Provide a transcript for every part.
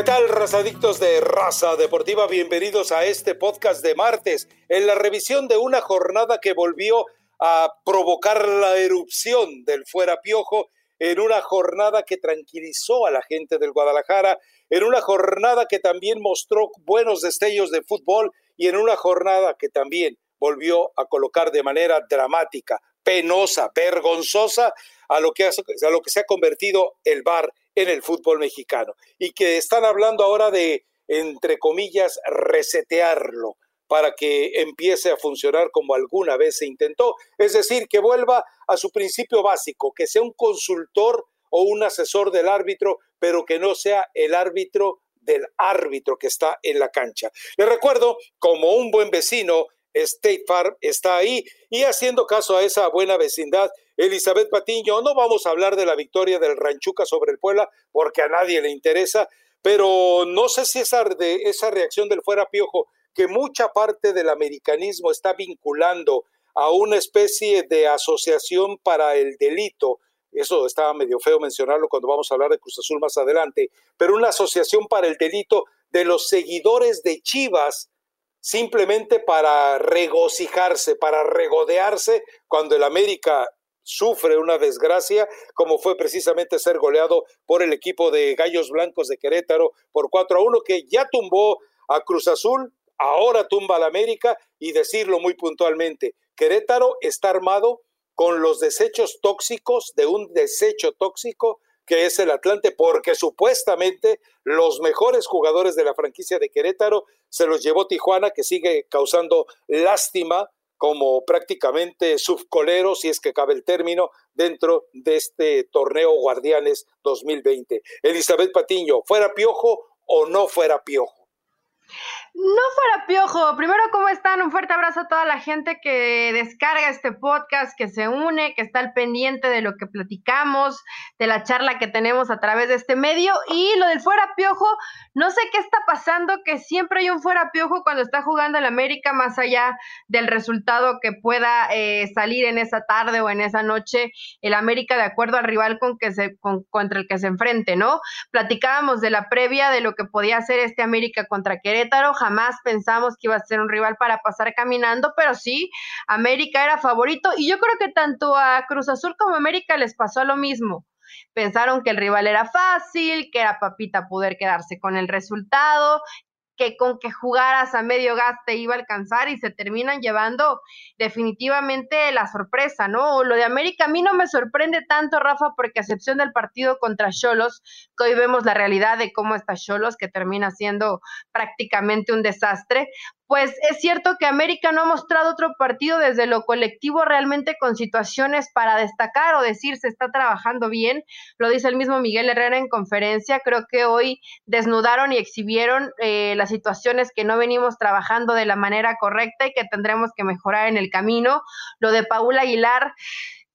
¿Qué tal, razadictos de Raza Deportiva? Bienvenidos a este podcast de martes, en la revisión de una jornada que volvió a provocar la erupción del fuera piojo, en una jornada que tranquilizó a la gente del Guadalajara, en una jornada que también mostró buenos destellos de fútbol y en una jornada que también volvió a colocar de manera dramática, penosa, vergonzosa a lo que, a lo que se ha convertido el VAR en el fútbol mexicano y que están hablando ahora de, entre comillas, resetearlo para que empiece a funcionar como alguna vez se intentó, es decir, que vuelva a su principio básico, que sea un consultor o un asesor del árbitro, pero que no sea el árbitro del árbitro que está en la cancha. Le recuerdo, como un buen vecino, State Farm está ahí y haciendo caso a esa buena vecindad, Elizabeth Patiño, no vamos a hablar de la victoria del Ranchuca sobre el Puebla porque a nadie le interesa, pero no sé si esa, de, esa reacción del fuera piojo, que mucha parte del americanismo está vinculando a una especie de asociación para el delito, eso estaba medio feo mencionarlo cuando vamos a hablar de Cruz Azul más adelante, pero una asociación para el delito de los seguidores de Chivas simplemente para regocijarse, para regodearse cuando el América sufre una desgracia, como fue precisamente ser goleado por el equipo de Gallos Blancos de Querétaro por 4 a 1, que ya tumbó a Cruz Azul, ahora tumba al América, y decirlo muy puntualmente, Querétaro está armado con los desechos tóxicos de un desecho tóxico que es el Atlante, porque supuestamente los mejores jugadores de la franquicia de Querétaro se los llevó Tijuana, que sigue causando lástima como prácticamente subcolero, si es que cabe el término, dentro de este torneo Guardianes 2020. Elizabeth Patiño, ¿fuera piojo o no fuera piojo? No fuera piojo. Primero, ¿cómo están? Un fuerte abrazo a toda la gente que descarga este podcast, que se une, que está al pendiente de lo que platicamos, de la charla que tenemos a través de este medio. Y lo del fuera piojo, no sé qué está pasando, que siempre hay un fuera piojo cuando está jugando el América, más allá del resultado que pueda eh, salir en esa tarde o en esa noche, el América de acuerdo al rival con que se, contra el que se enfrente, ¿no? Platicábamos de la previa de lo que podía hacer este América contra Querétaro jamás pensamos que iba a ser un rival para pasar caminando, pero sí, América era favorito y yo creo que tanto a Cruz Azul como a América les pasó lo mismo. Pensaron que el rival era fácil, que era papita poder quedarse con el resultado, que con que jugaras a medio gas te iba a alcanzar y se terminan llevando definitivamente la sorpresa, ¿no? Lo de América a mí no me sorprende tanto, Rafa, porque a excepción del partido contra Cholos, que hoy vemos la realidad de cómo está Cholos, que termina siendo prácticamente un desastre, pues es cierto que América no ha mostrado otro partido desde lo colectivo realmente con situaciones para destacar o decir se está trabajando bien. Lo dice el mismo Miguel Herrera en conferencia. Creo que hoy desnudaron y exhibieron eh, las situaciones que no venimos trabajando de la manera correcta y que tendremos que mejorar en el camino. Lo de Paula Aguilar.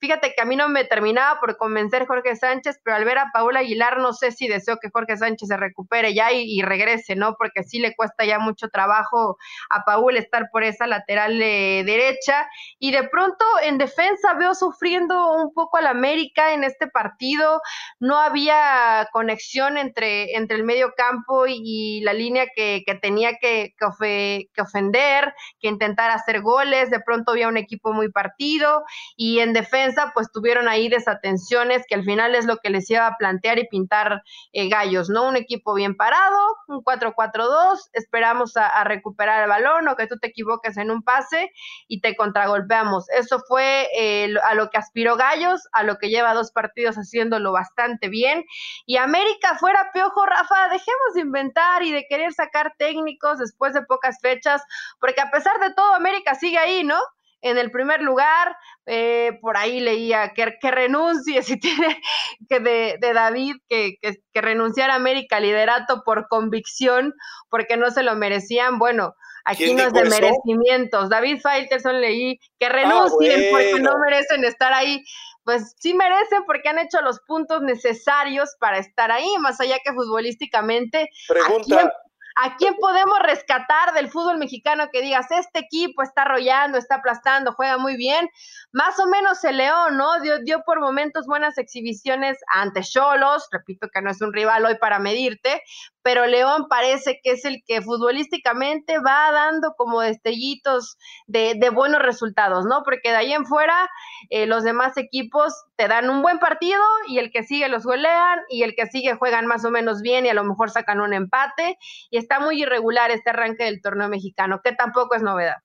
Fíjate que a mí no me terminaba por convencer Jorge Sánchez, pero al ver a Paula Aguilar no sé si deseo que Jorge Sánchez se recupere ya y, regrese, ¿no? Porque sí le cuesta ya mucho trabajo a Paula estar por esa lateral derecha. Y de pronto en defensa veo sufriendo un poco al América en este partido. No había conexión entre, entre el medio campo y, la línea que, tenía que, que ofender, que intentar hacer goles. De pronto había un equipo muy partido y en defensa pues tuvieron ahí desatenciones que al final es lo que les iba a plantear y pintar eh, gallos, ¿no? Un equipo bien parado, un 4-4-2, esperamos a, recuperar el balón o que tú te equivoques en un pase y te contragolpeamos. Eso fue eh, a lo que aspiró Gallos, a lo que lleva dos partidos haciéndolo bastante bien. Y América fuera piojo, Rafa, dejemos de inventar y de querer sacar técnicos después de pocas fechas, porque a pesar de todo, América sigue ahí, ¿no? En el primer lugar, eh, por ahí leía que, que, renuncie, si tiene que de, David, que, que, renunciara a América liderato por convicción, porque no se lo merecían. Bueno, aquí no es de merecimientos. David Faitelson leí que ah, renuncien porque no merecen estar ahí. Pues sí merecen porque han hecho los puntos necesarios para estar ahí, más allá que futbolísticamente. Pregunta. ¿A quién podemos rescatar del fútbol mexicano que digas, este equipo está arrollando, está aplastando, juega muy bien? Más o menos el León, ¿no? Dio, dio por momentos buenas exhibiciones ante Cholos, repito que no es un rival hoy para medirte, pero León parece que es el que futbolísticamente va dando como destellitos de, buenos resultados, ¿no? Porque de ahí en fuera eh, los demás equipos te dan un buen partido y el que sigue los golean y el que sigue juegan más o menos bien y a lo mejor sacan un empate y está muy irregular este arranque del torneo mexicano, que tampoco es novedad.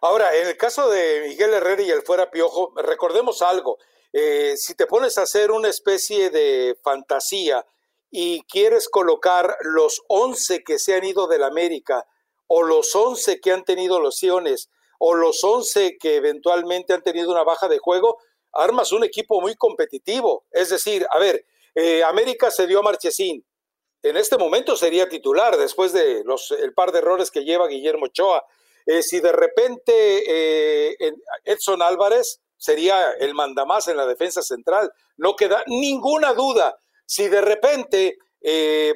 Ahora, en el caso de Miguel Herrera y el fuera Piojo, recordemos algo, eh, si te pones a hacer una especie de fantasía, y quieres colocar los 11 que se han ido del América o los 11 que han tenido lesiones o los 11 que eventualmente han tenido una baja de juego, armas un equipo muy competitivo. Es decir, a ver, eh, América se dio a Marchesín. En este momento sería titular después de los, el par de errores que lleva Guillermo Ochoa. Eh, si de repente eh, Edson Álvarez sería el mandamás en la defensa central, no queda ninguna duda si de repente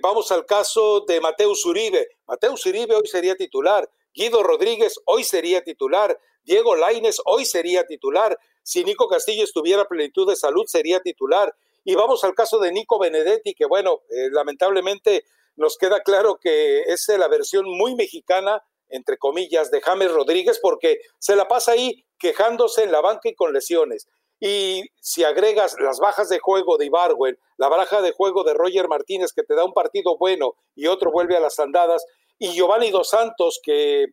vamos al caso de Mateus Uribe, Mateus Uribe hoy sería titular, Guido Rodríguez hoy sería titular, Diego Laines hoy sería titular, si Nico Castillo estuviera plenitud de salud sería titular. Y vamos al caso de Nico Benedetti, que bueno, eh, lamentablemente nos queda claro que es la versión muy mexicana, entre comillas, de James Rodríguez, porque se la pasa ahí quejándose en la banca y con lesiones. Y si agregas las bajas de juego de Ibarwen, la baja de juego de Roger Martínez, que te da un partido bueno y otro vuelve a las andadas, y Giovanni Dos Santos, que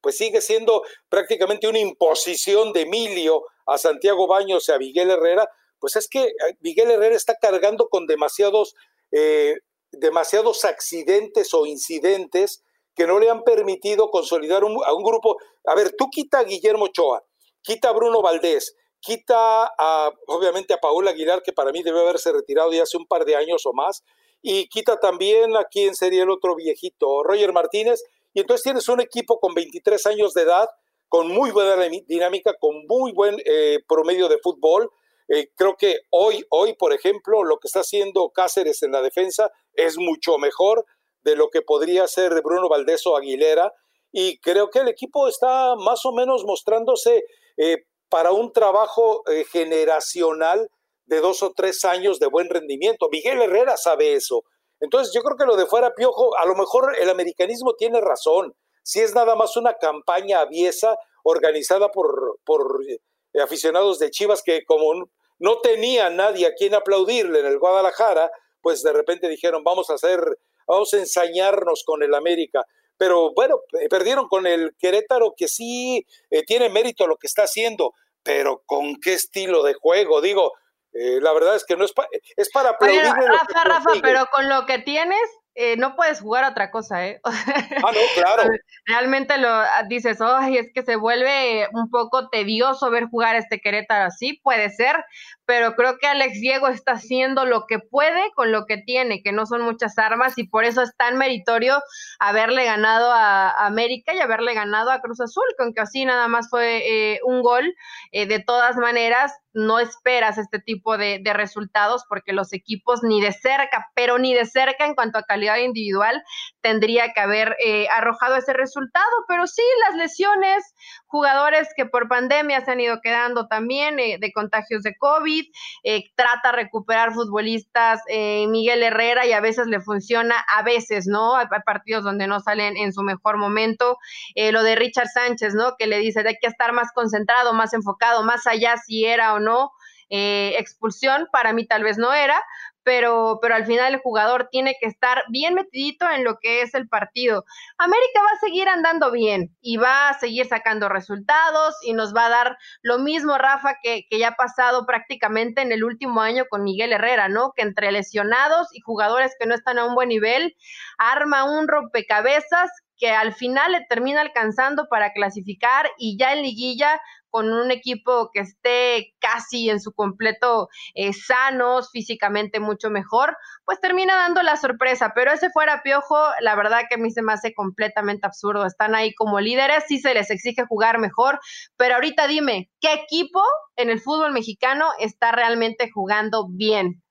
pues sigue siendo prácticamente una imposición de Emilio a Santiago Baños y a Miguel Herrera, pues es que eh, Miguel Herrera está cargando con demasiados, eh, demasiados accidentes o incidentes que no le han permitido consolidar a un grupo. A ver, tú quita a Guillermo Ochoa, quita a Bruno Valdés, quita a, obviamente a Paula Aguilar, que para mí debe haberse retirado ya hace un par de años o más, y quita también a quien sería el otro viejito, Roger Martínez, y entonces tienes un equipo con 23 años de edad, con muy buena dinámica, con muy buen eh, promedio de fútbol. Eh, creo que hoy, hoy, por ejemplo, lo que está haciendo Cáceres en la defensa es mucho mejor de lo que podría ser Bruno Valdés o Aguilera, y creo que el equipo está más o menos mostrándose eh, para un trabajo eh, generacional de dos o tres años de buen rendimiento. Miguel Herrera sabe eso. Entonces yo creo que lo de fuera Piojo, a lo mejor el americanismo tiene razón. Si es nada más una campaña aviesa organizada por, por eh, aficionados de Chivas que como no tenía nadie a quien aplaudirle en el Guadalajara, pues de repente dijeron vamos a hacer, vamos a ensañarnos con el América pero bueno, perdieron con el Querétaro que sí eh, tiene mérito lo que está haciendo, pero con qué estilo de juego, digo, eh, la verdad es que no es, es para aplaudir. Rafa, Rafa, pero con lo que tienes, eh, no puedes jugar otra cosa, ¿eh? Ah, no, claro. Realmente lo ah, dices, ay, es que se vuelve un poco tedioso ver jugar este Querétaro así, puede ser, pero creo que Alex Diego está haciendo lo que puede con lo que tiene, que no son muchas armas, y por eso es tan meritorio haberle ganado a, América y haberle ganado a Cruz Azul, con que así nada más fue eh, un gol. Eh, de todas maneras, no esperas este tipo de, resultados porque los equipos ni de cerca, pero ni de cerca en cuanto a calidad individual, tendría que haber eh, arrojado ese resultado. Pero sí, las lesiones, jugadores que por pandemia se han ido quedando también eh, de contagios de COVID, eh, trata de recuperar futbolistas Miguel Herrera y a veces le funciona, a veces, ¿no? Hay, partidos donde no salen en su mejor momento. lo de Richard Sánchez, ¿no? Que le dice, hay que estar más concentrado, más enfocado, más allá si era o no eh, expulsión, para mí tal vez no era, pero, pero al final el jugador tiene que estar bien metidito en lo que es el partido. América va a seguir andando bien y va a seguir sacando resultados y nos va a dar lo mismo, Rafa, que, que ya ha pasado prácticamente en el último año con Miguel Herrera, ¿no? Que entre lesionados y jugadores que no están a un buen nivel, arma un rompecabezas que al final le termina alcanzando para clasificar y ya en liguilla con un equipo que esté casi en su completo eh, sanos, físicamente mucho mejor, pues termina dando la sorpresa. Pero ese fuera Piojo, la verdad que a mí se me hace completamente absurdo. Están ahí como líderes, sí se les exige jugar mejor, pero ahorita dime, ¿qué equipo en el fútbol mexicano está realmente jugando bien?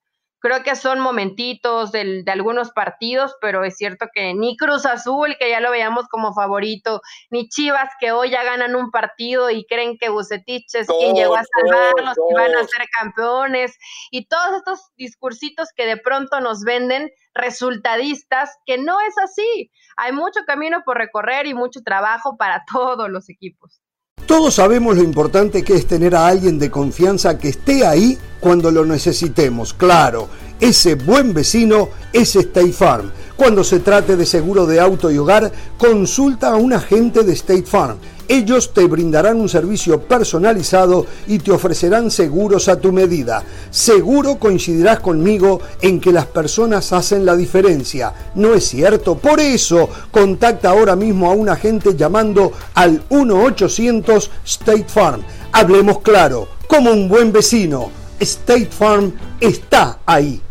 Creo que son momentitos de algunos partidos, pero es cierto que ni Cruz Azul, que ya lo veíamos como favorito, ni Chivas, que hoy ya ganan un partido y creen que Bucetich es quien llegó a salvarlos, y van a ser campeones, y todos estos discursitos que de pronto nos venden resultadistas, que no es así. Hay mucho camino por recorrer y mucho trabajo para todos los equipos. Todos sabemos lo importante que es tener a alguien de confianza que esté ahí cuando lo necesitemos. Claro, ese buen vecino es State Farm. Cuando se trate de seguro de auto y hogar, consulta a un agente de State Farm ellos te brindarán un servicio personalizado y te ofrecerán seguros a tu medida. Seguro coincidirás conmigo en que las personas hacen la diferencia. ¿No es cierto? Por eso, contacta ahora mismo a un agente llamando al 1-800 State Farm. Hablemos claro, como un buen vecino. State Farm está ahí.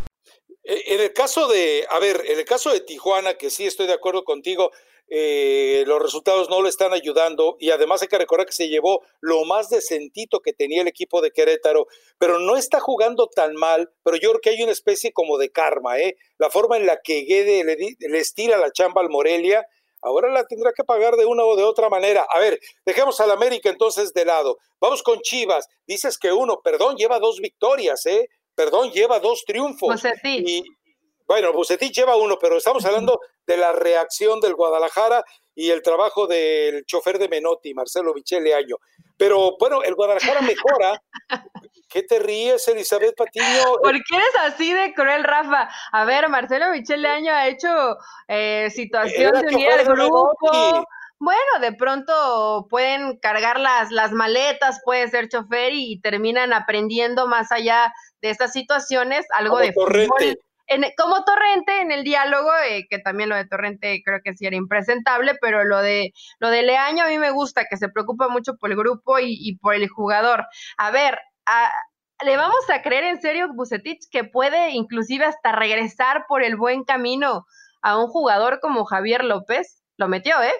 En el caso de, a ver, en el caso de Tijuana, que sí estoy de acuerdo contigo, eh, los resultados no le están ayudando y además hay que recordar que se llevó lo más decentito que tenía el equipo de Querétaro, pero no está jugando tan mal, pero yo creo que hay una especie como de karma, ¿eh? La forma en la que Guede le, le estira la chamba al Morelia, ahora la tendrá que pagar de una o de otra manera. A ver, dejemos al América entonces de lado. Vamos con Chivas. Dices que uno, perdón, lleva dos victorias, ¿eh? Perdón, lleva dos triunfos. Y, bueno, Bucetich lleva uno, pero estamos hablando de la reacción del Guadalajara y el trabajo del chofer de Menotti, Marcelo Michele Año. Pero bueno, el Guadalajara mejora. ¿Qué te ríes, Elizabeth Patiño? ¿Por qué eres así de cruel, Rafa? A ver, Marcelo Michele Año ha hecho eh, situación de unir al grupo. Bueno, de pronto pueden cargar las, las maletas, puede ser chofer y, terminan aprendiendo más allá de estas situaciones algo de fútbol como Torrente en el diálogo, eh, que también lo de Torrente creo que sí era impresentable, pero lo de lo de Leaño a mí me gusta, que se preocupa mucho por el grupo y, por el jugador. A ver, ¿le vamos a creer en serio Bucetich que puede inclusive hasta regresar por el buen camino a un jugador como Javier López? Lo metió, ¿eh?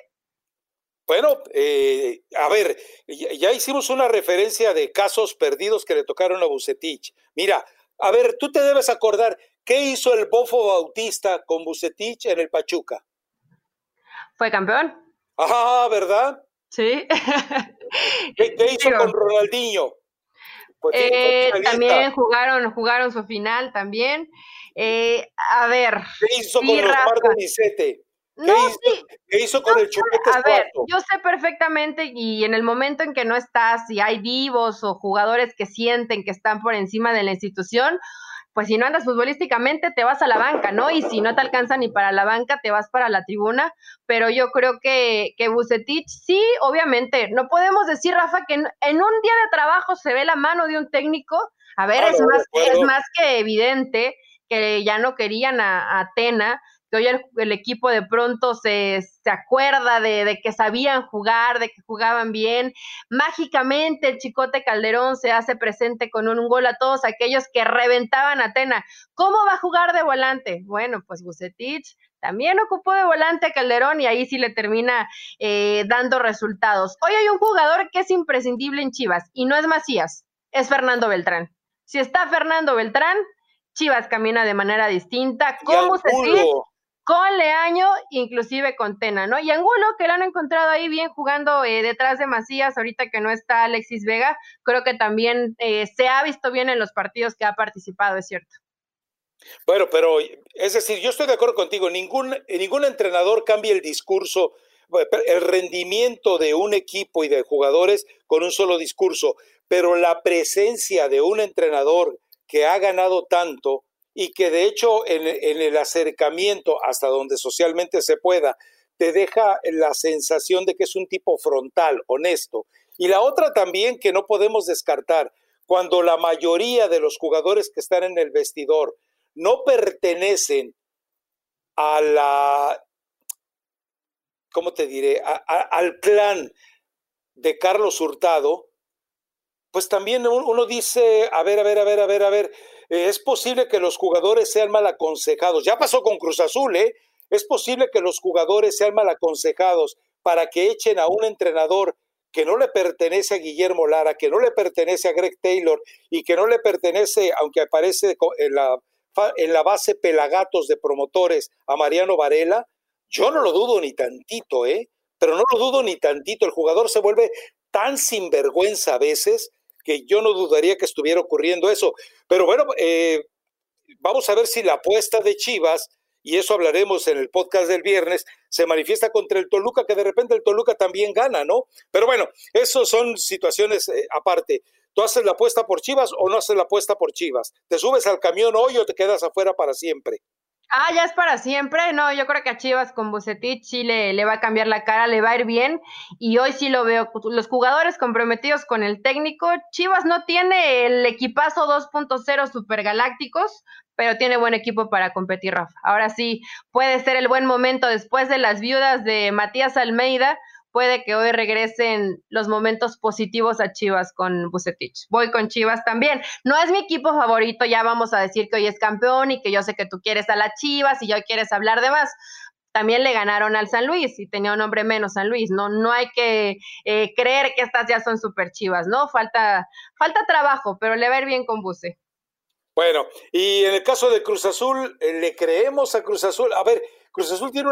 Bueno, eh, a ver, ya, hicimos una referencia de casos perdidos que le tocaron a Bucetich. Mira, a ver, tú te debes acordar, ¿Qué hizo el Bofo Bautista con Bucetich en el Pachuca? Fue campeón. Ah, ¿verdad? Sí. ¿Qué, hizo con Ronaldinho? Pues eh, también jugaron, jugaron su final también. Eh, a ver. ¿Qué hizo con los ¿Qué, hizo, ¿Qué hizo con el Chupete A ver, yo sé perfectamente y en el momento en que no estás y hay vivos o jugadores que sienten que están por encima de la institución, pues si no andas futbolísticamente, te vas a la banca, ¿no? Y si no te alcanza ni para la banca, te vas para la tribuna. Pero yo creo que, que Bucetich, sí, obviamente, no podemos decir, Rafa, que en, un día de trabajo se ve la mano de un técnico. A ver, es, más, es más que evidente que ya no querían a, a Atena hoy el, equipo de pronto se, se acuerda de, que sabían jugar, de que jugaban bien. Mágicamente el Chicote Calderón se hace presente con un, gol a todos aquellos que reventaban a Atena. ¿Cómo va a jugar de volante? Bueno, pues Bucetich también ocupó de volante a Calderón y ahí sí le termina eh, dando resultados. Hoy hay un jugador que es imprescindible en Chivas y no es Macías, es Fernando Beltrán. Si está Fernando Beltrán, Chivas camina de manera distinta. ¿Cómo Bucetich con Leaño, inclusive con Tena, ¿no? Y Angulo, que lo han encontrado ahí bien jugando eh, detrás de Macías, ahorita que no está Alexis Vega, creo que también eh, se ha visto bien en los partidos que ha participado, es cierto. Bueno, pero es decir, yo estoy de acuerdo contigo, ningún, ningún entrenador cambia el discurso, el rendimiento de un equipo y de jugadores con un solo discurso, pero la presencia de un entrenador que ha ganado tanto, y que de hecho en, el acercamiento hasta donde socialmente se pueda, te deja la sensación de que es un tipo frontal, honesto. Y la otra también que no podemos descartar, cuando la mayoría de los jugadores que están en el vestidor no pertenecen a la, ¿cómo te diré?, al clan de Carlos Hurtado, pues también uno dice, a ver, a ver, a ver, a ver, a ver, eh, es posible que los jugadores sean mal aconsejados. Ya pasó con Cruz Azul, ¿eh? Es posible que los jugadores sean mal aconsejados para que echen a un entrenador que no le pertenece a Guillermo Lara, que no le pertenece a Greg Taylor y que no le pertenece, aunque aparece en la en la base pelagatos de promotores a Mariano Varela, yo no lo dudo ni tantito, ¿eh? Pero no lo dudo ni tantito. El jugador se vuelve tan sinvergüenza a veces que yo no dudaría que estuviera ocurriendo eso. Pero bueno, eh, vamos a ver si la apuesta de Chivas, y eso hablaremos en el podcast del viernes, se manifiesta contra el Toluca, que de repente el Toluca también gana, ¿no? Pero bueno, eso son situaciones eh, aparte. ¿Tú haces la apuesta por Chivas o no haces la apuesta por Chivas? ¿Te subes al camión hoy o te quedas afuera para siempre? Ah, ya es para siempre. No, yo creo que a Chivas con Bucetich sí le, le, va a cambiar la cara, le va a ir bien. Y hoy sí lo veo. Los jugadores comprometidos con el técnico. Chivas no tiene el equipazo 2.0 supergalácticos, pero tiene buen equipo para competir, Rafa. Ahora sí, puede ser el buen momento después de las viudas de Matías Almeida puede que hoy regresen los momentos positivos a Chivas con Bucetich. Voy con Chivas también. No es mi equipo favorito, ya vamos a decir que hoy es campeón y que yo sé que tú quieres a la Chivas y yo quieres hablar de más. También le ganaron al San Luis y tenía un nombre menos San Luis. No, no hay que eh, creer que estas ya son super chivas, ¿no? Falta, falta trabajo, pero le va a ir bien con Buce. Bueno, y en el caso de Cruz Azul, eh, ¿le creemos a Cruz Azul? A ver, Cruz Azul tiene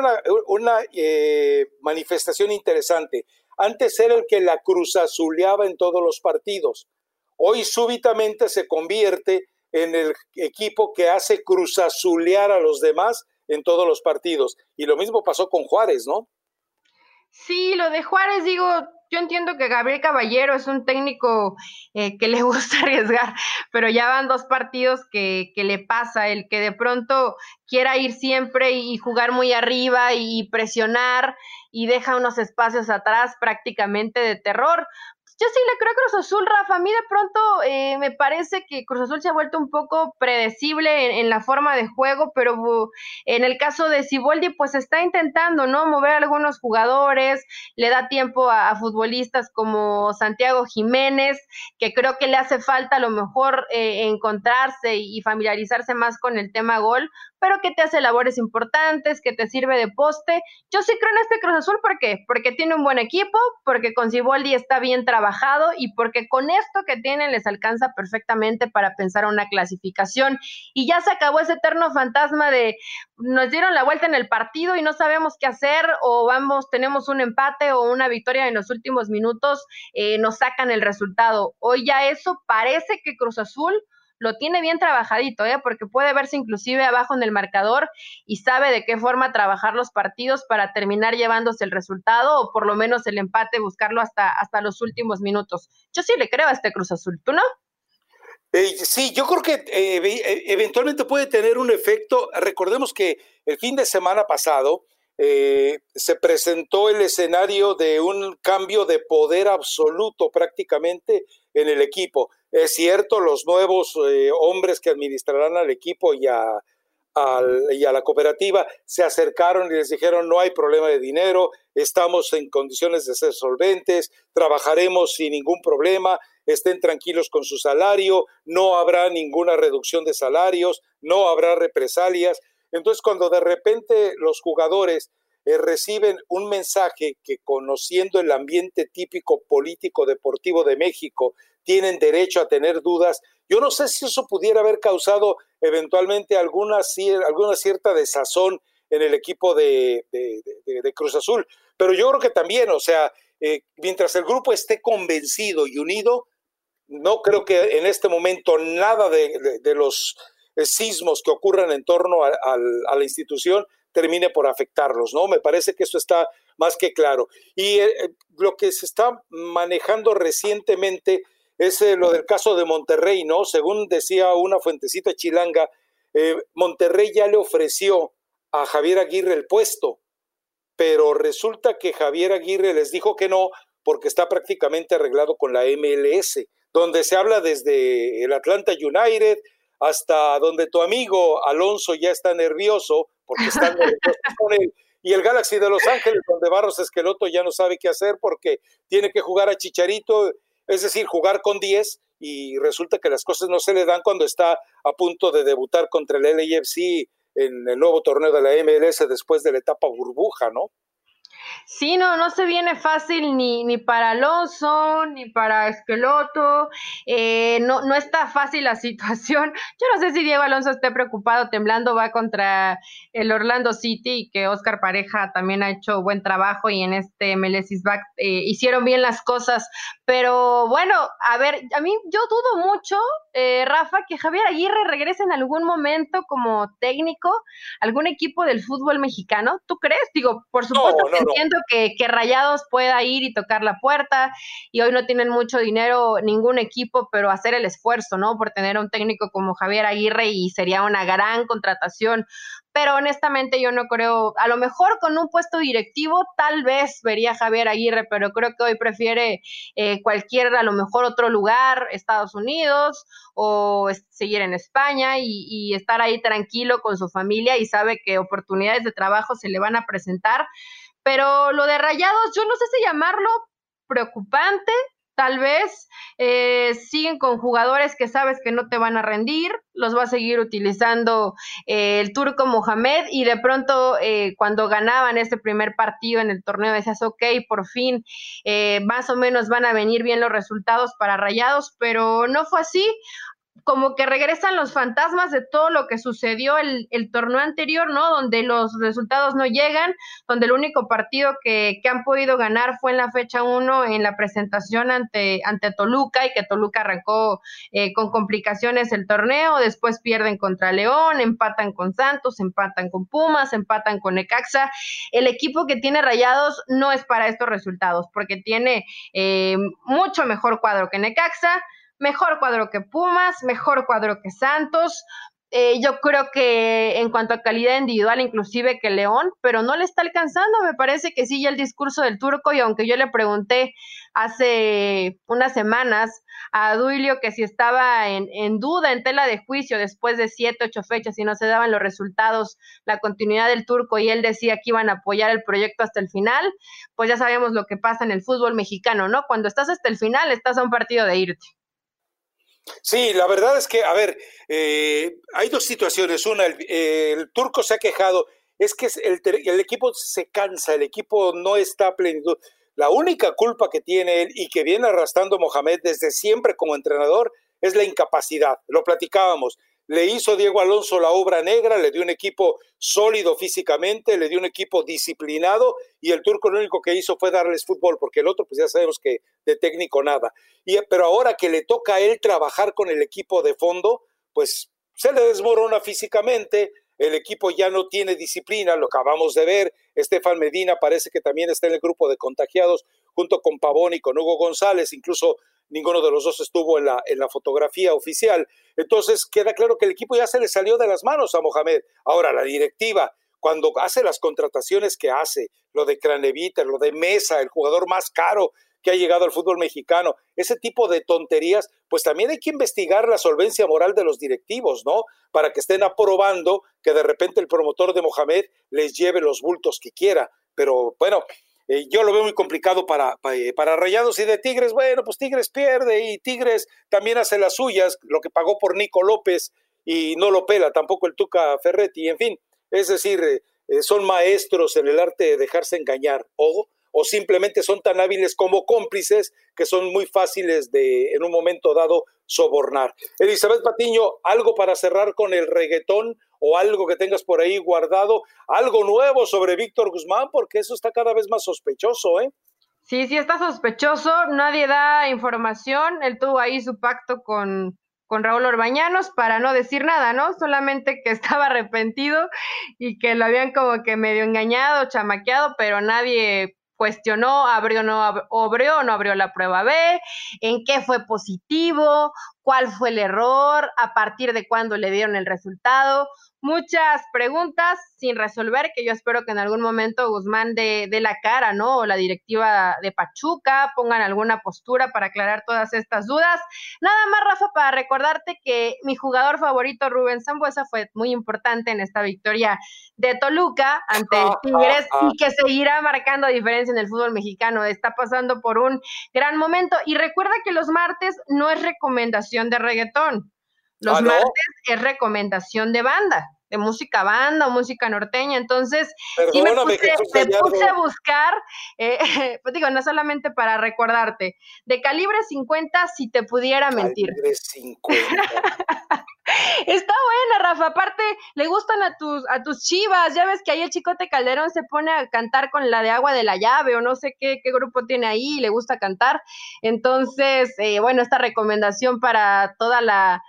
una, eh, manifestación interesante. Antes era el que la Cruz Azuleaba en todos los partidos. Hoy súbitamente se convierte en el equipo que hace Cruz Azulear a los demás en todos los partidos. Y lo mismo pasó con Juárez, ¿no? Sí, lo de Juárez, digo, yo entiendo que Gabriel Caballero es un técnico eh, que le gusta arriesgar, pero ya van dos partidos que, que, le pasa, el que de pronto quiera ir siempre y jugar muy arriba y presionar y deja unos espacios atrás prácticamente de terror. Yo sí le creo a Cruz Azul, Rafa. A mí de pronto eh, me parece que Cruz Azul se ha vuelto un poco predecible en, la forma de juego, pero en el caso de Siboldi, pues está intentando, ¿no? Mover a algunos jugadores, le da tiempo a, futbolistas como Santiago Jiménez, que creo que le hace falta a lo mejor eh, encontrarse y familiarizarse más con el tema gol, pero que te hace labores importantes, que te sirve de poste. Yo sí creo en este Cruz Azul, ¿por qué? Porque tiene un buen equipo, porque con Siboldi está bien trabajado y porque con esto que tienen les alcanza perfectamente para pensar una clasificación. Y ya se acabó ese eterno fantasma de nos dieron la vuelta en el partido y no sabemos qué hacer, o vamos, tenemos un empate o una victoria en los últimos minutos, eh, nos sacan el resultado. Hoy ya eso parece que Cruz Azul lo tiene bien trabajadito, ¿eh? porque puede verse inclusive abajo en el marcador y sabe de qué forma trabajar los partidos para terminar llevándose el resultado o por lo menos el empate, buscarlo hasta, hasta los últimos minutos. Yo sí le creo a este Cruz Azul, ¿tú no? Eh, sí, yo creo que eh, eh, eventualmente puede tener un efecto. Recordemos que el fin de semana pasado se presentó el escenario de un cambio de poder absoluto prácticamente en el equipo. Es cierto, los nuevos eh, hombres que administrarán al equipo y a, la cooperativa se acercaron y les dijeron no hay problema de dinero, estamos en condiciones de ser solventes, trabajaremos sin ningún problema, estén tranquilos con su salario, no habrá ninguna reducción de salarios, no habrá represalias. Entonces cuando de repente los jugadores eh, reciben un mensaje que conociendo el ambiente típico político deportivo de México, tienen derecho a tener dudas. Yo no sé si eso pudiera haber causado eventualmente alguna, alguna cierta desazón en el equipo de, Cruz Azul, pero yo creo que también, o sea, eh, mientras el grupo esté convencido y unido, no creo que en este momento nada de, los eh, sismos que ocurran en torno a, la institución termine por afectarlos, ¿no? Me parece que eso está más que claro. Y eh, lo que se está manejando recientemente es eh, lo del caso de Monterrey, ¿no? Según decía una fuentecita chilanga, eh, Monterrey ya le ofreció a Javier Aguirre el puesto, pero resulta que Javier Aguirre les dijo que no porque está prácticamente arreglado con la MLS, donde se habla desde el Atlanta United hasta donde tu amigo Alonso ya está nervioso porque está nervioso con él y el Galaxy de Los Ángeles, donde Barros Esqueloto ya no sabe qué hacer porque tiene que jugar a Chicharito es decir, jugar con 10 y resulta que las cosas no se le dan cuando está a punto de debutar contra el LAFC en el nuevo torneo de la MLS después de la etapa burbuja, ¿no? Sí, no, no se viene fácil ni, ni para Alonso, ni para Esqueloto, eh, no, no está fácil la situación. Yo no sé si Diego Alonso esté preocupado, temblando, va contra el Orlando City y que Oscar Pareja también ha hecho buen trabajo y en este Melesis Back eh, hicieron bien las cosas, pero bueno, a ver, a mí yo dudo mucho, eh, Rafa, que Javier Aguirre regrese en algún momento como técnico, algún equipo del fútbol mexicano, ¿tú crees? Digo, por supuesto que entiendo que, Rayados pueda ir y tocar la puerta y hoy no tienen mucho dinero ningún equipo, pero hacer el esfuerzo, ¿no? Por tener un técnico como Javier Aguirre y sería una gran contratación pero honestamente yo no creo, a lo mejor con un puesto directivo tal vez vería Javier Aguirre, pero creo que hoy prefiere eh, cualquier, a lo mejor otro lugar, Estados Unidos o seguir en España y estar ahí tranquilo con su familia y sabe que oportunidades de trabajo se le van a presentar. Pero lo de Rayados, yo no sé si llamarlo preocupante, tal vez eh, siguen con jugadores que sabes que no te van a rendir, los va a seguir utilizando eh, el turco Mohamed y de pronto eh, cuando ganaban este primer partido en el torneo decías, ok, por fin más o menos van a venir bien los resultados para Rayados, pero no fue así como que regresan los fantasmas de todo lo que sucedió el, el, torneo anterior, ¿no? Donde los resultados no llegan, donde el único partido que, que han podido ganar fue en la fecha 1 en la presentación ante, ante Toluca y que Toluca arrancó eh, con complicaciones el torneo, después pierden contra León, empatan con Santos, empatan con Pumas, empatan con Necaxa. El equipo que tiene rayados no es para estos resultados, porque tiene eh, mucho mejor cuadro que Necaxa mejor cuadro que Pumas, mejor cuadro que Santos. Eh, yo creo que en cuanto a calidad individual, inclusive que León, pero no le está alcanzando. Me parece que sí, ya el discurso del turco, y aunque yo le pregunté hace unas semanas a Duilio que si estaba en, en, duda, en tela de juicio, después de siete, ocho fechas y no se daban los resultados, la continuidad del turco, y él decía que iban a apoyar el proyecto hasta el final, pues ya sabemos lo que pasa en el fútbol mexicano, ¿no? Cuando estás hasta el final, estás a un partido de irte. Sí, la verdad es que, a ver, eh, hay dos situaciones. Una, el, turco se ha quejado, es que el, el, equipo se cansa, el equipo no está a plenitud. La única culpa que tiene él y que viene arrastrando Mohamed desde siempre como entrenador es la incapacidad. Lo platicábamos le hizo Diego Alonso la obra negra, le dio un equipo sólido físicamente, le dio un equipo disciplinado y el turco lo único que hizo fue darles fútbol, porque el otro pues ya sabemos que de técnico nada. Y, pero ahora que le toca a él trabajar con el equipo de fondo, pues se le desmorona físicamente, el equipo ya no tiene disciplina, lo acabamos de ver, Estefan Medina parece que también está en el grupo de contagiados junto con Pavón y con Hugo González, incluso ninguno de los dos estuvo en la, en la fotografía oficial. Entonces queda claro que el equipo ya se le salió de las manos a Mohamed. Ahora, la directiva, cuando hace las contrataciones que hace, lo de Cranevita, lo de Mesa, el jugador más caro que ha llegado al fútbol mexicano, ese tipo de tonterías, pues también hay que investigar la solvencia moral de los directivos, ¿no? Para que estén aprobando que de repente el promotor de Mohamed les lleve los bultos que quiera. Pero bueno, eh, yo lo veo muy complicado para, eh, para, Rayados y de Tigres. Bueno, pues Tigres pierde y Tigres también hace las suyas, lo que pagó por Nico López y no lo pela tampoco el Tuca Ferretti, en fin. Es decir, eh, son maestros en el arte de dejarse engañar. O o simplemente son tan hábiles como cómplices que son muy fáciles de en un momento dado sobornar. Elizabeth Patiño, algo para cerrar con el reggaetón o algo que tengas por ahí guardado, algo nuevo sobre Víctor Guzmán, porque eso está cada vez más sospechoso, ¿eh? Sí, sí está sospechoso, nadie da información, él tuvo ahí su pacto con, con Raúl Orbañanos para no decir nada, ¿no? Solamente que estaba arrepentido y que lo habían como que medio engañado, chamaqueado, pero nadie cuestionó, abrió no abrió, no abrió la prueba B, en qué fue positivo, cuál fue el error, a partir de cuándo le dieron el resultado muchas preguntas sin resolver que yo espero que en algún momento Guzmán dé, la cara, ¿no? O la directiva de Pachuca pongan alguna postura para aclarar todas estas dudas. Nada más, Rafa, para recordarte que mi jugador favorito, Rubén Zambuesa, fue muy importante en esta victoria de Toluca ante Tigres y que seguirá marcando diferencia en el fútbol mexicano. Está pasando por un gran momento. Y recuerda que los martes no es recomendación de reggaetón. Los ah, martes es recomendación de banda. de música banda o música norteña. Entonces, sí me puse, a buscar, eh, pues digo, no solamente para recordarte, de calibre 50 si te pudiera mentir. Calibre 50. Está buena, Rafa. Aparte, le gustan a tus, a tus chivas. Ya ves que ahí el Chicote Calderón se pone a cantar con la de agua de la llave o no sé qué, qué grupo tiene ahí, le gusta cantar. Entonces, eh, bueno, esta recomendación para toda la,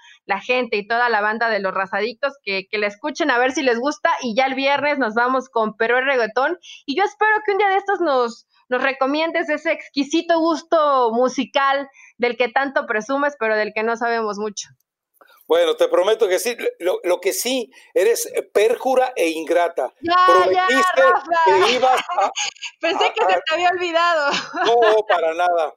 gente y toda la banda de los razadictos que, que la escuchen a ver si les gusta. Y ya el viernes nos vamos con Perú el reggaetón. Y yo espero que un día de estos nos, nos recomiendes ese exquisito gusto musical del que tanto presumes, pero del que no sabemos mucho. Bueno, te prometo que sí. Lo, que sí, eres perjura e ingrata. Ya, Prometiste que ibas a. Pensé que se te había olvidado. No, para nada.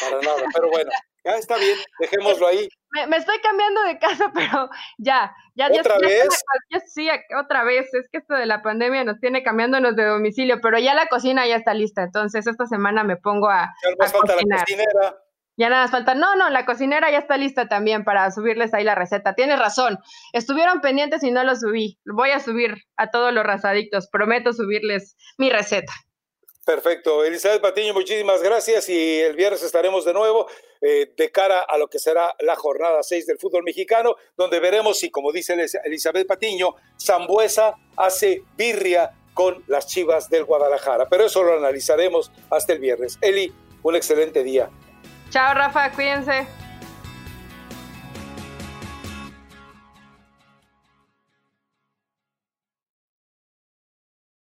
Para nada. Pero bueno, ya está bien, dejémoslo ahí. Me, estoy cambiando de casa, pero ya, ya. ¿Otra vez? sí, otra vez. Es que esto de la pandemia nos tiene cambiándonos de domicilio, pero ya la cocina ya está lista. Entonces, esta semana me pongo a. Ya falta la cocinera. Ya nada más falta. No, no, la cocinera ya está lista también para subirles ahí la receta. Tienes razón. Estuvieron pendientes y no lo subí. Voy a subir a todos los razadictos. Prometo subirles mi receta. Perfecto. Elizabeth Patiño, muchísimas gracias y el viernes estaremos de nuevo eh, de cara a lo que será la jornada 6 del fútbol mexicano, donde veremos si, como dice Elizabeth Patiño, Zambuesa hace birria con las chivas del Guadalajara. Pero eso lo analizaremos hasta el viernes. Eli, un excelente día. Chao, Rafa, cuídense.